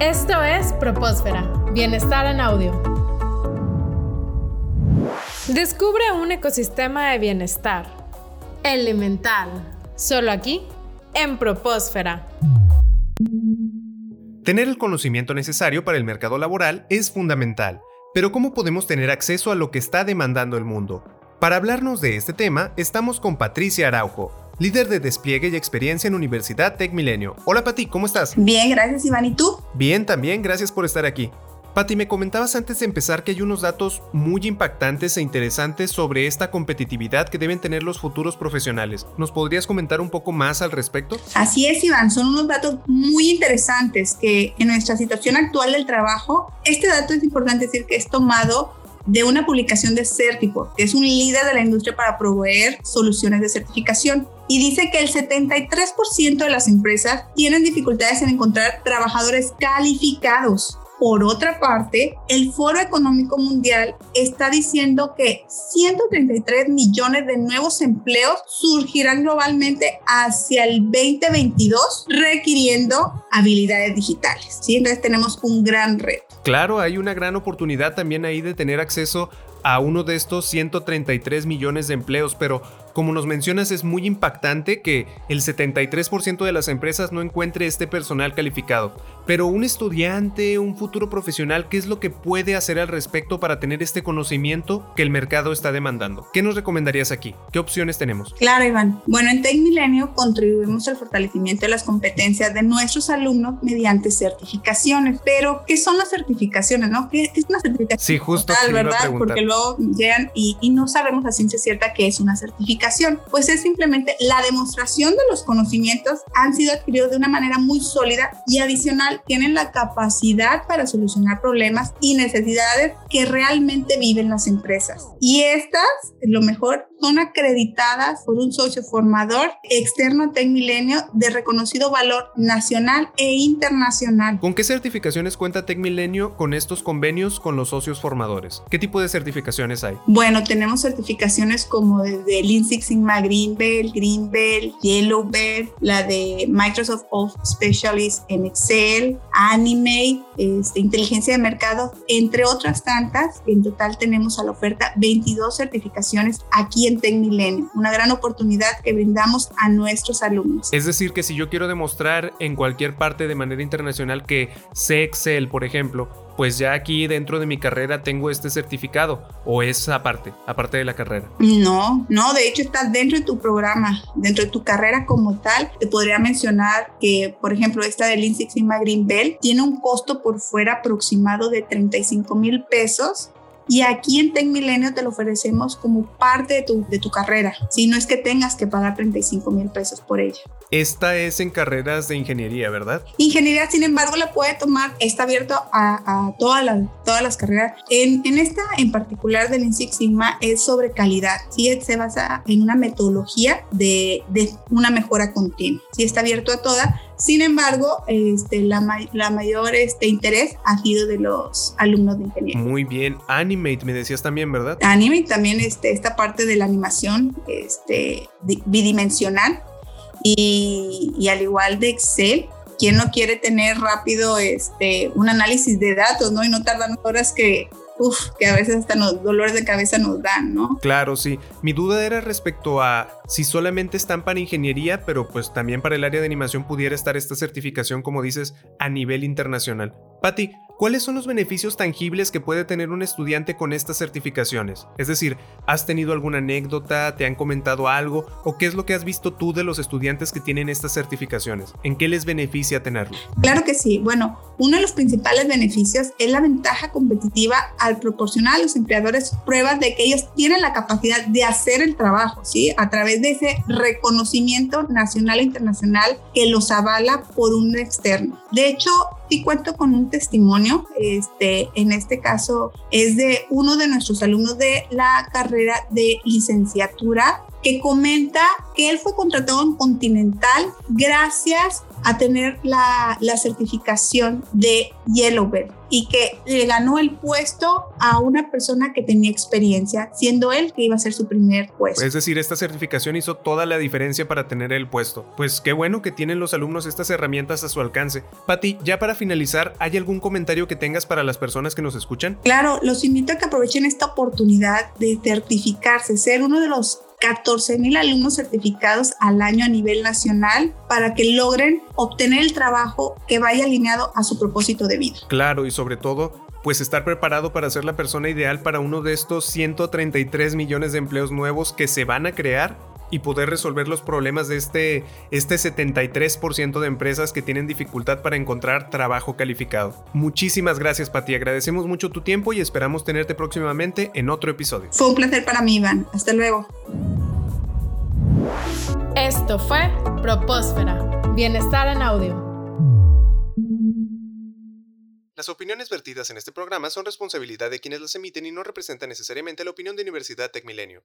Esto es Propósfera, Bienestar en Audio. Descubre un ecosistema de bienestar elemental, solo aquí, en Propósfera. Tener el conocimiento necesario para el mercado laboral es fundamental, pero ¿cómo podemos tener acceso a lo que está demandando el mundo? Para hablarnos de este tema, estamos con Patricia Araujo, líder de despliegue y experiencia en Universidad Tech Milenio. Hola Pati, ¿cómo estás? Bien, gracias Iván. ¿Y tú? Bien, también, gracias por estar aquí. Pati, me comentabas antes de empezar que hay unos datos muy impactantes e interesantes sobre esta competitividad que deben tener los futuros profesionales. ¿Nos podrías comentar un poco más al respecto? Así es, Iván, son unos datos muy interesantes que en nuestra situación actual del trabajo, este dato es importante decir que es tomado de una publicación de Certipo, que es un líder de la industria para proveer soluciones de certificación. Y dice que el 73% de las empresas tienen dificultades en encontrar trabajadores calificados. Por otra parte, el Foro Económico Mundial está diciendo que 133 millones de nuevos empleos surgirán globalmente hacia el 2022, requiriendo habilidades digitales. ¿sí? Entonces tenemos un gran reto. Claro, hay una gran oportunidad también ahí de tener acceso a uno de estos 133 millones de empleos, pero como nos mencionas es muy impactante que el 73% de las empresas no encuentre este personal calificado. Pero un estudiante, un futuro profesional, ¿qué es lo que puede hacer al respecto para tener este conocimiento que el mercado está demandando? ¿Qué nos recomendarías aquí? ¿Qué opciones tenemos? Claro, Iván. Bueno, en Tech Milenio contribuimos al fortalecimiento de las competencias de nuestros alumnos mediante certificaciones. Pero, ¿qué son las certificaciones? ¿no? ¿Qué es una certificación? Sí, justo. Total, ¿verdad? Porque luego llegan y, y no sabemos a ciencia cierta qué es una certificación. Pues es simplemente la demostración de los conocimientos han sido adquiridos de una manera muy sólida y adicional tienen la capacidad para solucionar problemas y necesidades que realmente viven las empresas. Y estas, lo mejor, son acreditadas por un socio formador externo a Tech Milenio de reconocido valor nacional e internacional. ¿Con qué certificaciones cuenta Tech Milenio con estos convenios con los socios formadores? ¿Qué tipo de certificaciones hay? Bueno, tenemos certificaciones como desde Lean Six Sigma Green Belt, Green Belt, Yellow Belt, la de Microsoft Office Specialist en Excel, Anime, este, inteligencia de mercado, entre otras tantas. En total tenemos a la oferta 22 certificaciones aquí en Tecmilenio, una gran oportunidad que brindamos a nuestros alumnos. Es decir, que si yo quiero demostrar en cualquier parte de manera internacional que sé Excel, por ejemplo, pues ya aquí dentro de mi carrera tengo este certificado o es aparte, aparte de la carrera? No, no, de hecho está dentro de tu programa, dentro de tu carrera como tal. Te podría mencionar que, por ejemplo, esta de Lean Six Sigma Green Belt tiene un costo por fuera aproximado de 35 mil pesos y aquí en Tech Milenio te lo ofrecemos como parte de tu, de tu carrera. Si no es que tengas que pagar 35 mil pesos por ella. Esta es en carreras de ingeniería, ¿verdad? Ingeniería, sin embargo, la puede tomar, está abierto a, a todas, las, todas las carreras. En, en, esta en particular del Six Sigma es sobre calidad. Sí, se basa en una metodología de, de una mejora continua. Sí, está abierto a todas sin embargo, este, la, la mayor este, interés ha sido de los alumnos de ingeniería. Muy bien. Animate, me decías también, ¿verdad? Animate también, este, esta parte de la animación este, bidimensional y, y al igual de Excel, ¿quién no quiere tener rápido este, un análisis de datos, ¿no? Y no tardan horas que uf, que a veces hasta los dolores de cabeza nos dan, ¿no? Claro, sí. Mi duda era respecto a si solamente están para ingeniería, pero pues también para el área de animación pudiera estar esta certificación, como dices, a nivel internacional. Patti, ¿Cuáles son los beneficios tangibles que puede tener un estudiante con estas certificaciones? Es decir, ¿has tenido alguna anécdota? ¿Te han comentado algo? ¿O qué es lo que has visto tú de los estudiantes que tienen estas certificaciones? ¿En qué les beneficia tenerlo? Claro que sí. Bueno, uno de los principales beneficios es la ventaja competitiva al proporcionar a los empleadores pruebas de que ellos tienen la capacidad de hacer el trabajo, ¿sí? A través de ese reconocimiento nacional e internacional que los avala por un externo. De hecho, sí cuento con un testimonio, este, en este caso es de uno de nuestros alumnos de la carrera de licenciatura que comenta que él fue contratado en Continental gracias a tener la, la certificación de Yellow Belt y que le ganó el puesto a una persona que tenía experiencia, siendo él que iba a ser su primer puesto. Es decir, esta certificación hizo toda la diferencia para tener el puesto. Pues qué bueno que tienen los alumnos estas herramientas a su alcance. Patti, ya para finalizar, ¿hay algún comentario que tengas para las personas que nos escuchan? Claro, los invito a que aprovechen esta oportunidad de certificarse, ser uno de los 14 mil alumnos certificados al año a nivel nacional para que logren obtener el trabajo que vaya alineado a su propósito de vida. Claro, y sobre todo, pues estar preparado para ser la persona ideal para uno de estos 133 millones de empleos nuevos que se van a crear y poder resolver los problemas de este, este 73% de empresas que tienen dificultad para encontrar trabajo calificado. Muchísimas gracias, Pati. Agradecemos mucho tu tiempo y esperamos tenerte próximamente en otro episodio. Fue un placer para mí, Iván. Hasta luego. Esto fue Propósfera. Bienestar en audio. Las opiniones vertidas en este programa son responsabilidad de quienes las emiten y no representan necesariamente la opinión de Universidad Tech Milenio.